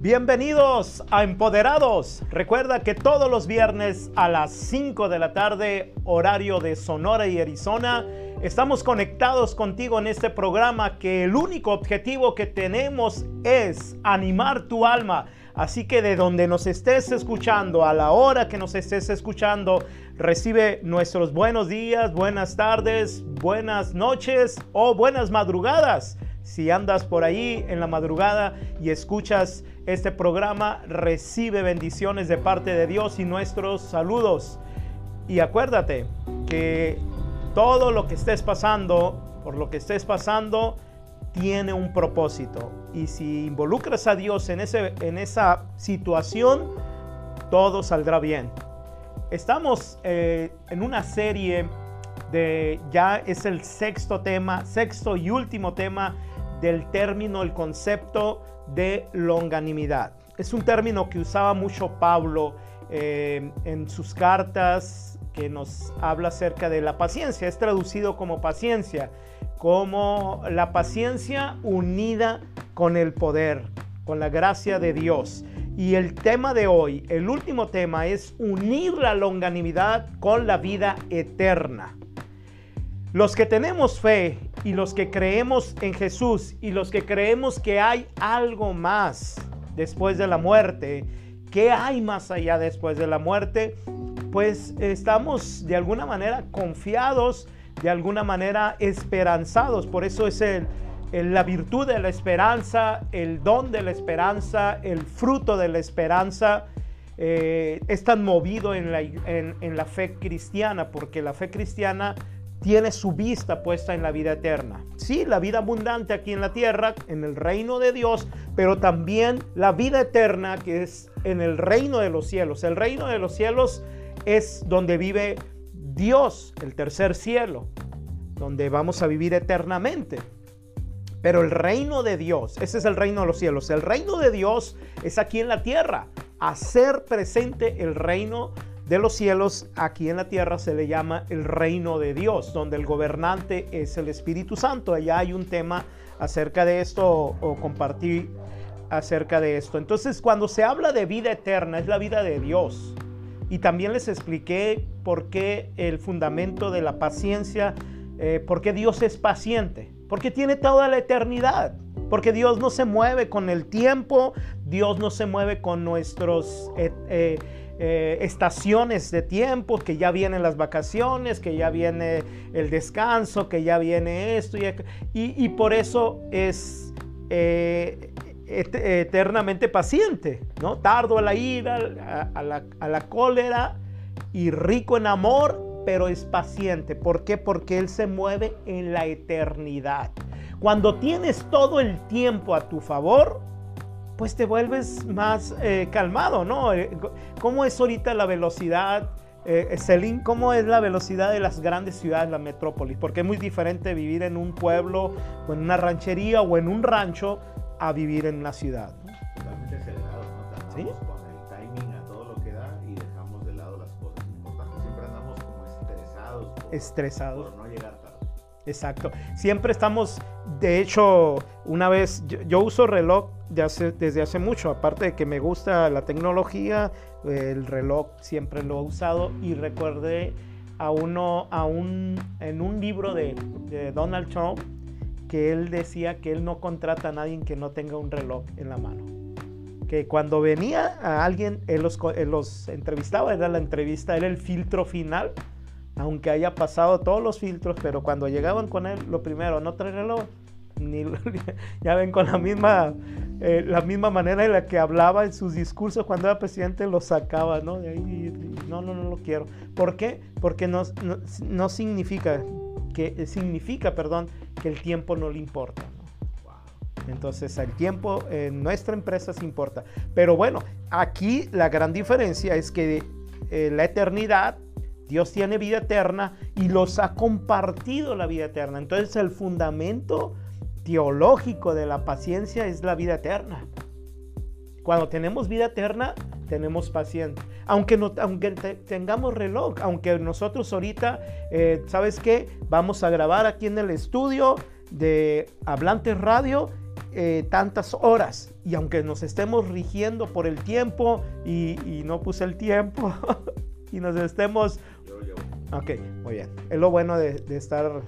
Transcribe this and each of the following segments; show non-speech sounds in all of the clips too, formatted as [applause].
Bienvenidos a Empoderados. Recuerda que todos los viernes a las 5 de la tarde, horario de Sonora y Arizona, estamos conectados contigo en este programa que el único objetivo que tenemos es animar tu alma. Así que de donde nos estés escuchando, a la hora que nos estés escuchando, recibe nuestros buenos días, buenas tardes, buenas noches o buenas madrugadas. Si andas por ahí en la madrugada y escuchas este programa, recibe bendiciones de parte de Dios y nuestros saludos. Y acuérdate que todo lo que estés pasando, por lo que estés pasando, tiene un propósito. Y si involucras a Dios en, ese, en esa situación, todo saldrá bien. Estamos eh, en una serie de, ya es el sexto tema, sexto y último tema del término, el concepto de longanimidad. Es un término que usaba mucho Pablo eh, en sus cartas que nos habla acerca de la paciencia. Es traducido como paciencia, como la paciencia unida con el poder, con la gracia de Dios. Y el tema de hoy, el último tema, es unir la longanimidad con la vida eterna. Los que tenemos fe y los que creemos en Jesús y los que creemos que hay algo más después de la muerte, ¿qué hay más allá después de la muerte? Pues estamos de alguna manera confiados, de alguna manera esperanzados. Por eso es el, la virtud de la esperanza, el don de la esperanza, el fruto de la esperanza. Eh, es tan movido en la, en la fe cristiana, porque la fe cristiana tiene su vista puesta en la vida eterna. Sí, la vida abundante aquí en la tierra, en el reino de Dios, pero también la vida eterna que es en el reino de los cielos. El reino de los cielos es donde vive Dios, el tercer cielo, donde vamos a vivir eternamente. Pero el reino de Dios, ese es el reino de los cielos. El reino de Dios es aquí en la tierra. Hacer presente el reino de los cielos, aquí en la tierra se le llama el reino de Dios, donde el gobernante es el Espíritu Santo. Allá hay un tema acerca de esto o, compartir acerca de esto. Entonces, cuando se habla de vida eterna, es la vida de Dios. Y también les expliqué por qué el fundamento de la paciencia, eh, por qué Dios es paciente, porque tiene toda la eternidad. Porque Dios no se mueve con el tiempo, Dios no se mueve con nuestros eh, eh, eh, estaciones de tiempo, que ya vienen las vacaciones, que ya viene el descanso, que ya viene esto, y, por eso es eh, eternamente paciente, ¿no? Tardo a la ira, a, la, a la cólera y rico en amor, pero es paciente. ¿Por qué? Porque Él se mueve en la eternidad. Cuando tienes todo el tiempo a tu favor, pues te vuelves más eh, calmado, ¿no? Eh, ¿Cómo es ahorita la velocidad? Eh, Celine, ¿cómo es la velocidad de las grandes ciudades, la metrópolis? Porque es muy diferente vivir en un pueblo o en una ranchería o en un rancho a vivir en una ciudad. ¿no? Totalmente acelerados, ¿no? ¿Sí? con el timing a todo lo que da y dejamos de lado las cosas importantes. Siempre andamos como estresados. Por, estresados. Por no llegar tarde. Exacto. Siempre estamos, de hecho, una vez, yo uso reloj desde hace mucho, aparte de que me gusta la tecnología, el reloj siempre lo he usado. Y recordé a uno, a un, en un libro de, Donald Trump, que él decía que él no contrata a nadie que no tenga un reloj en la mano. Que cuando venía a alguien, él los, él los entrevistaba, era la entrevista, era el filtro final, aunque haya pasado todos los filtros, pero cuando llegaban con él, lo primero, no trae reloj, ni, [laughs] ya ven con la misma, eh, la misma manera en la que hablaba en sus discursos cuando era presidente, lo sacaba, ¿no? De ahí, no, no, no lo quiero. ¿Por qué? Porque no, no, significa, que, significa, perdón, que el tiempo no le importa. Entonces el tiempo en nuestra empresa se importa. Pero bueno, aquí la gran diferencia es que eh, la eternidad Dios tiene vida eterna y los ha compartido la vida eterna. Entonces el fundamento teológico de la paciencia es la vida eterna. Cuando tenemos vida eterna, tenemos paciencia. Aunque, no, aunque tengamos reloj, aunque nosotros ahorita, eh, ¿sabes qué? Vamos a grabar aquí en el estudio de Hablantes Radio eh, tantas horas. Y aunque nos estemos rigiendo por el tiempo, y, no puse el tiempo, [laughs] y nos estemos... Ok, muy bien. Es lo bueno de, estar,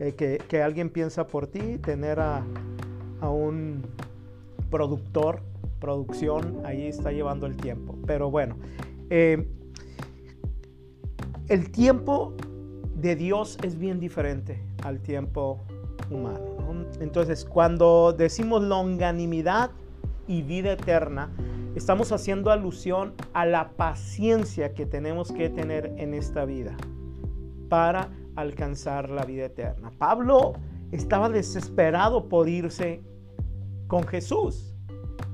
eh, que, alguien piensa por ti, tener a, un productor, producción, ahí está llevando el tiempo. Pero bueno, eh, el tiempo de Dios es bien diferente al tiempo humano. Entonces, cuando decimos longanimidad y vida eterna, estamos haciendo alusión a la paciencia que tenemos que tener en esta vida para alcanzar la vida eterna. Pablo estaba desesperado por irse con Jesús.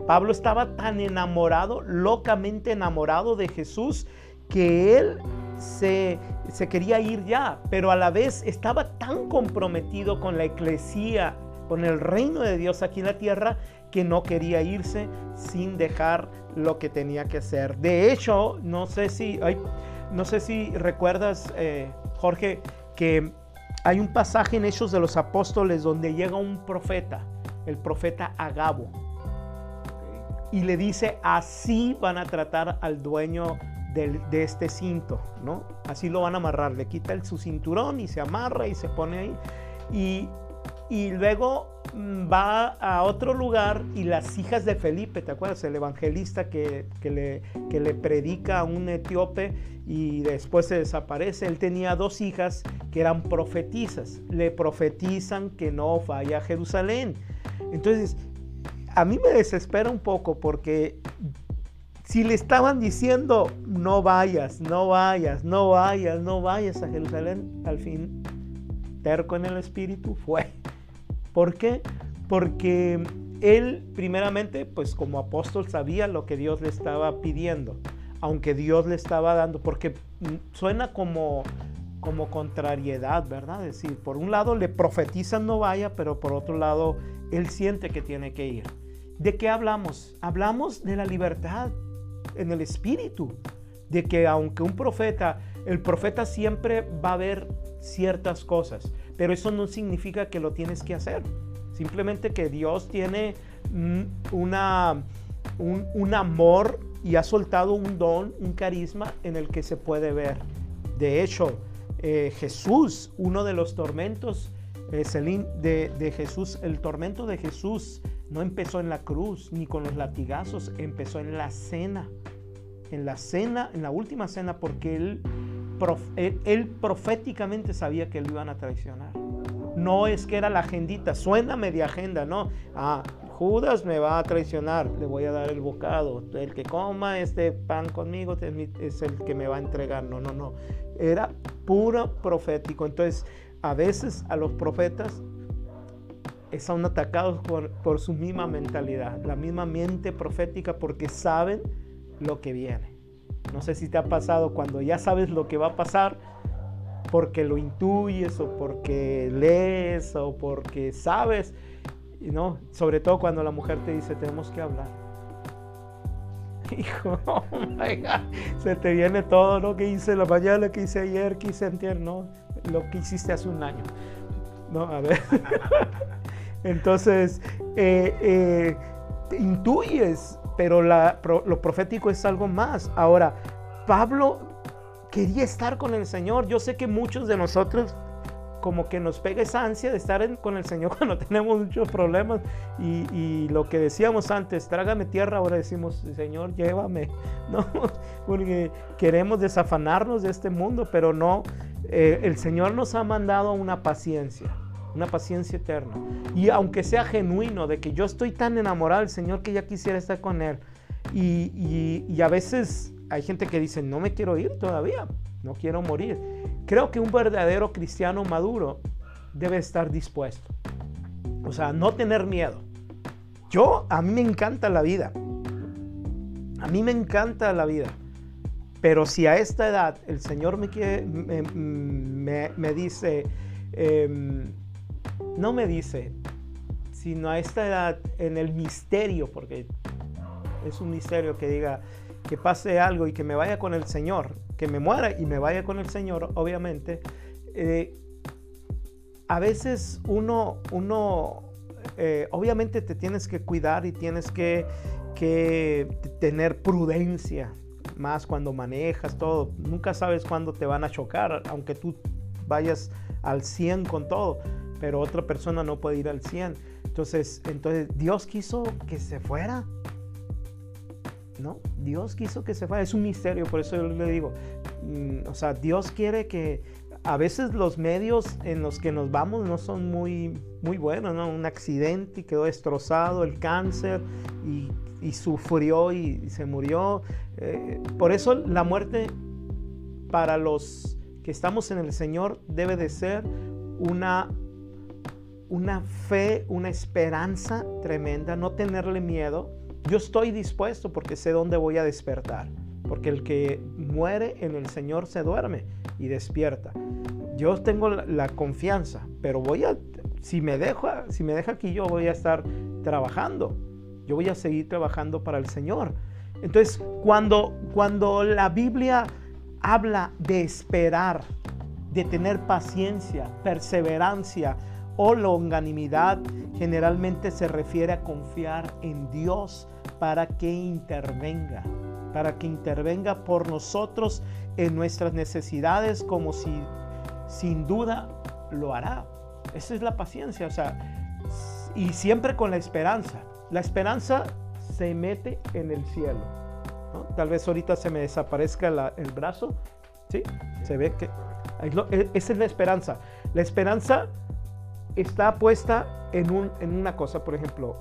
Pablo estaba tan enamorado, locamente enamorado de Jesús, que él se, quería ir ya, pero a la vez estaba tan comprometido con la eclesía, con el reino de Dios aquí en la tierra, que no quería irse sin dejar lo que tenía que hacer. De hecho, no sé si, no sé si recuerdas, eh, Jorge, que hay un pasaje en Hechos de los Apóstoles donde llega un profeta, el profeta Agabo, y le dice, así van a tratar al dueño de, este cinto, ¿no? Así lo van a amarrar, le quita el, su cinturón y se amarra y se pone ahí. Y, y luego va a otro lugar y las hijas de Felipe, ¿te acuerdas? El evangelista que, que, le, que le predica a un etíope y después se desaparece. Él tenía dos hijas que eran profetizas. Le profetizan que no vaya a Jerusalén. Entonces, a mí me desespera un poco porque si le estaban diciendo, no vayas, no vayas, no vayas, no vayas a Jerusalén, al fin, terco en el espíritu, fue. ¿Por qué? Porque él, primeramente, pues como apóstol sabía lo que Dios le estaba pidiendo, aunque Dios le estaba dando, porque suena como, como contrariedad, ¿verdad? Es decir, por un lado le profetizan no vaya, pero por otro lado él siente que tiene que ir. ¿De qué hablamos? Hablamos de la libertad, en el espíritu, de que aunque un profeta, el profeta siempre va a ver ciertas cosas, pero eso no significa que lo tienes que hacer. Simplemente que Dios tiene una, un, amor y ha soltado un don, un carisma en el que se puede ver. De hecho, eh, Jesús, uno de los tormentos, eh, de, de Jesús, el tormento de Jesús no empezó en la cruz ni con los latigazos, empezó en la cena. En la cena, en la última cena, porque él, él, proféticamente sabía que lo iban a traicionar. No es que era la agendita, suena media agenda, no. Ah, Judas me va a traicionar, le voy a dar el bocado. El que coma este pan conmigo es el que me va a entregar. No, no, no. Era puro profético. Entonces, a veces a los profetas son atacados por, su misma mentalidad, la misma mente profética, porque saben lo que viene. No sé si te ha pasado cuando ya sabes lo que va a pasar, porque lo intuyes o porque lees o porque sabes, ¿no? Sobre todo cuando la mujer te dice, tenemos que hablar. [laughs] Hijo, [laughs] oh se te viene todo lo que hice la mañana, que hice ayer, que hice antier, no, lo que hiciste hace un año. No, a ver. [laughs] Entonces, eh, eh, intuyes, pero lo profético es algo más. Ahora, Pablo quería estar con el Señor. Yo sé que muchos de nosotros como que nos pega esa ansia de estar con el Señor [laughs] cuando tenemos muchos problemas y, lo que decíamos antes, trágame tierra, ahora decimos, Señor, llévame, [laughs] ¿no? Porque queremos desafanarnos de este mundo, pero no, eh, el Señor nos ha mandado una paciencia una paciencia eterna. Y aunque sea genuino de que yo estoy tan enamorado del Señor que ya quisiera estar con Él. Y, a veces hay gente que dice, no me quiero ir todavía, no quiero morir. Creo que un verdadero cristiano maduro debe estar dispuesto. O sea, no tener miedo. Yo, a mí me encanta la vida. A mí me encanta la vida. Pero si a esta edad el Señor me, quiere, me, dice, em, no me dice, sino a esta edad en el misterio, porque es un misterio que diga que pase algo y que me vaya con el Señor, que me muera y me vaya con el Señor, obviamente. Eh, a veces uno, uno eh, obviamente te tienes que cuidar y tienes que, que tener prudencia, más cuando manejas todo. Nunca sabes cuándo te van a chocar, aunque tú vayas al 100 con todo, pero otra persona no puede ir al 100. Entonces, entonces Dios quiso que se fuera. ¿No? Dios quiso que se fuera. Es un misterio, por eso yo le digo. Mm, o sea, Dios quiere que a veces los medios en los que nos vamos no son muy, muy buenos, ¿no? Un accidente y quedó destrozado, el cáncer y, sufrió y, se murió. Eh, por eso la muerte para los que estamos en el Señor debe de ser una, una fe, una esperanza tremenda, no tenerle miedo. Yo estoy dispuesto porque sé dónde voy a despertar. Porque el que muere en el Señor se duerme y despierta. Yo tengo la, confianza, pero voy a, si me, dejo, si me deja aquí, yo voy a estar trabajando. Yo voy a seguir trabajando para el Señor. Entonces, cuando, cuando la Biblia habla de esperar, de tener paciencia, perseverancia o longanimidad, generalmente se refiere a confiar en Dios para que intervenga para que intervenga por nosotros en nuestras necesidades como si sin duda lo hará. Esa es la paciencia, o sea, y siempre con la esperanza. La esperanza se mete en el cielo. Tal vez ahorita se me desaparezca el brazo, ¿sí? Se ve que e, esa es la esperanza. La esperanza está puesta en, un, en una cosa, por ejemplo,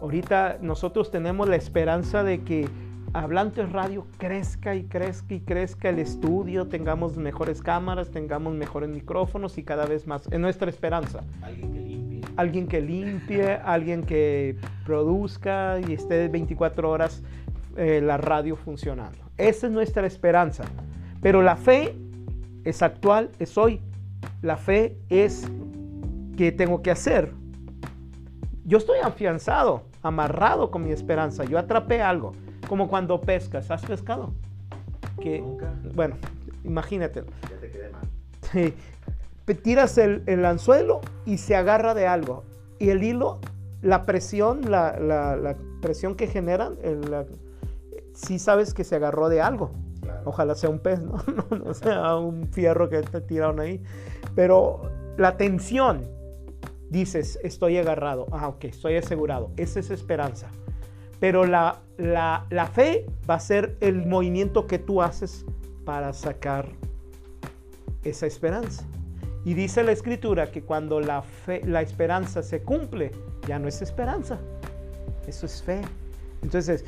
ahorita nosotros tenemos la esperanza de que Hablantes Radio crezca y crezca y crezca el estudio, tengamos mejores cámaras, tengamos mejores micrófonos y cada vez más. Es nuestra esperanza. Alguien que limpie. Alguien que limpie, alguien que produzca y esté 24 horas eh, la radio funcionando. Esa es nuestra esperanza. Pero la fe es actual, es hoy. La fe es que tengo que hacer. Yo estoy afianzado, amarrado con mi esperanza. Yo atrapé algo como cuando pescas. ¿Has pescado? Que, Nunca. Bueno, imagínate. Ya te quedé mal. Sí. Tiras el, anzuelo y se agarra de algo. Y el hilo, la presión, la, presión que generan, sí sabes que se agarró de algo. Ojalá sea un pez, [laughs] ¿no? ¿no? sea un fierro que te tiraron ahí. Pero la tensión, dices, estoy agarrado. Ah, ok, estoy asegurado. Esa es esperanza. Pero la, la, fe va a ser el movimiento que tú haces para sacar esa esperanza. Y dice la escritura que cuando la, fe, la esperanza se cumple, ya no es esperanza, eso es fe. Entonces,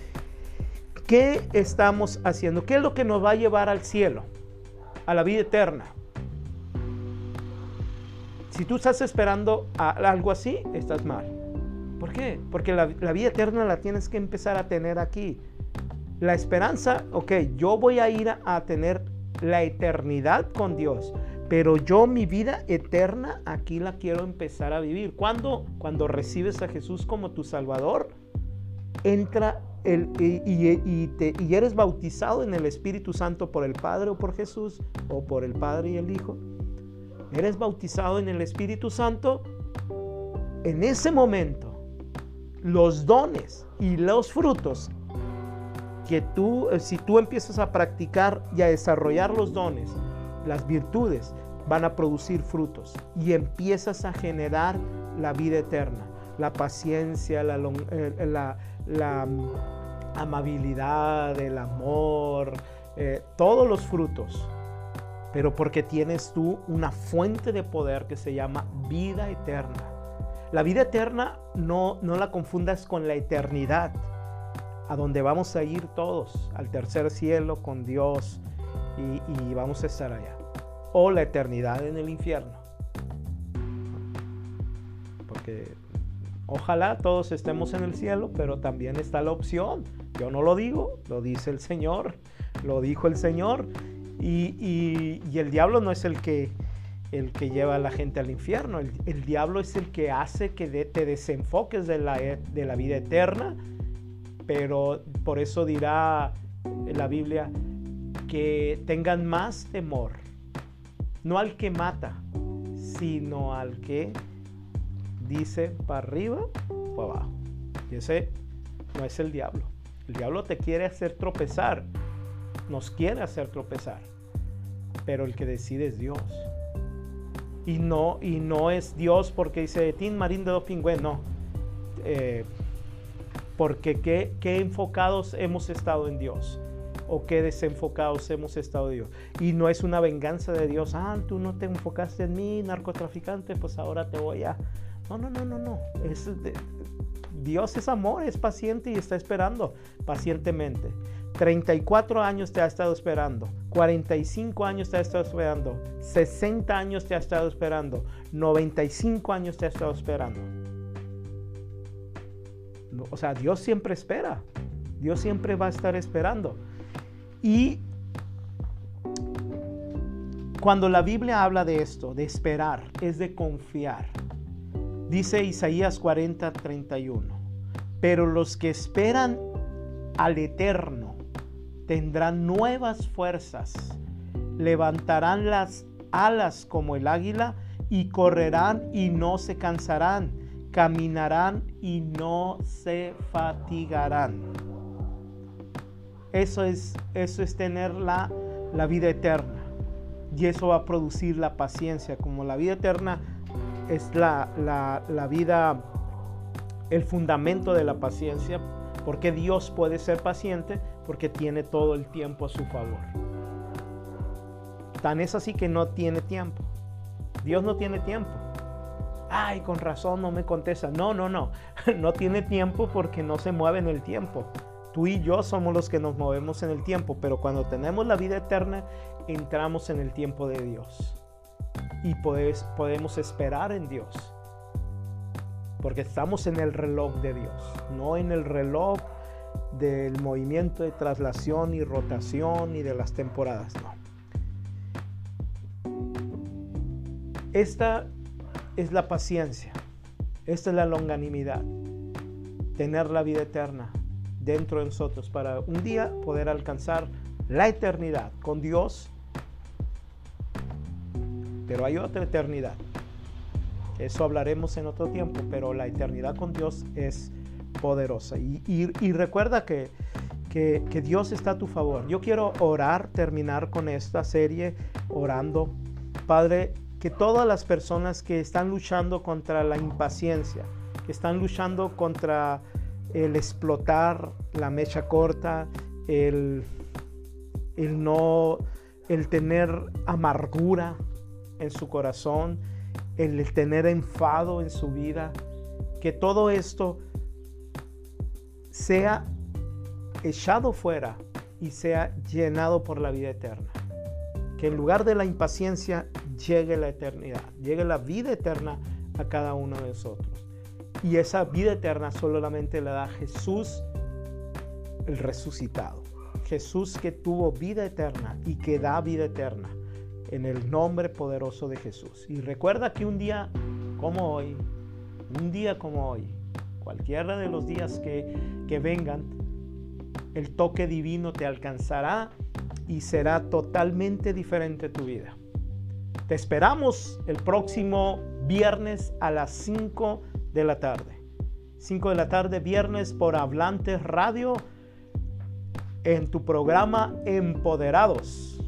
¿qué estamos haciendo? ¿Qué es lo que nos va a llevar al cielo, a la vida eterna? Si tú estás esperando algo así, estás mal. ¿Por qué? Porque la, vida eterna la tienes que empezar a tener aquí. La esperanza, ok, yo voy a ir a, tener la eternidad con Dios, pero yo mi vida eterna aquí la quiero empezar a vivir. ¿Cuándo? Cuando recibes a Jesús como tu Salvador, entra el, y, te, y, eres bautizado en el Espíritu Santo por el Padre o por Jesús o por el Padre y el Hijo. Eres bautizado en el Espíritu Santo. En ese momento los dones y los frutos que tú, eh, si tú empiezas a practicar y a desarrollar los dones, las virtudes, van a producir frutos y empiezas a generar la vida eterna, la paciencia, la, eh, mm, amabilidad, el amor, eh, todos los frutos. Pero porque tienes tú una fuente de poder que se llama vida eterna. La vida eterna no, no la confundas con la eternidad, a donde vamos a ir todos, al tercer cielo con Dios y, vamos a estar allá. O la eternidad en el infierno. Porque ojalá todos estemos en el cielo, pero también está la opción. Yo no lo digo, lo dice el Señor, lo dijo el Señor. Y, el diablo no es el que el que lleva a la gente al infierno. El, diablo es el que hace que te desenfoques de la, de la vida eterna, pero por eso dirá la Biblia que tengan más temor, no al que mata, sino al que dice para arriba o abajo. Y ese no es el diablo. El diablo te quiere hacer tropezar. Nos quiere hacer tropezar. Pero el que decide es Dios. Y no, y no es Dios porque dice Tin Marín de Dopingüe, no. Eh, porque qué, qué enfocados hemos estado en Dios o qué desenfocados hemos estado Dios. Y no es una venganza de Dios, ah, tú no te enfocaste en mí, narcotraficante, pues ahora te voy a... No, no, no, no, no. Es Dios es amor, es paciente y está esperando pacientemente. 34 años te ha estado esperando, 45 años te ha estado esperando, 60 años te ha estado esperando, 95 años te ha estado esperando. O sea, Dios siempre espera. Dios siempre va a estar esperando. Y cuando la Biblia habla de esto, de esperar, es de confiar. Dice Isaías 40, 31. Pero los que esperan al Eterno tendrán nuevas fuerzas, levantarán las alas como el águila y correrán y no se cansarán, caminarán y no se fatigarán. Eso es, eso es tener la, vida eterna. Y eso va a producir la paciencia. Como la vida eterna es la, la vida, el fundamento de la paciencia. Porque Dios puede ser paciente porque tiene todo el tiempo a su favor. Tan es así que no tiene tiempo. Dios no tiene tiempo. Ay, con razón no me contesta. No, no, no. [laughs] No tiene tiempo porque no se mueve en el tiempo. Tú y yo somos los que nos movemos en el tiempo, pero cuando tenemos la vida eterna, entramos en el tiempo de Dios. Y podemos esperar en Dios. Porque estamos en el reloj de Dios, no en el reloj del movimiento de traslación y rotación y de las temporadas. Esta es la paciencia, esta es la longanimidad, tener la vida eterna, dentro de nosotros para un día poder alcanzar la eternidad con Dios. Pero hay otra eternidad. Eso hablaremos en otro tiempo, pero la eternidad con Dios es poderosa. Y, recuerda que, que, Dios está a tu favor. Yo quiero orar, terminar con esta serie orando. Padre, que todas las personas que están luchando contra la impaciencia, que están luchando contra el explotar la mecha corta, el, el no, el tener amargura en su corazón, el tener enfado en su vida, que todo esto sea echado fuera y sea llenado por la vida eterna. Que en lugar de la impaciencia llegue la eternidad, llegue la vida eterna a cada uno de nosotros. Y esa vida eterna solamente la da Jesús el resucitado. Jesús que tuvo vida eterna y que da vida eterna en el nombre poderoso de Jesús. Y recuerda que un día como hoy, un día como hoy, cualquiera de los días que, que vengan, el toque divino te alcanzará y será totalmente diferente tu vida. Te esperamos el próximo viernes a las 5 de la tarde. 5 de la tarde, viernes por Hablantes Radio en tu programa Empoderados.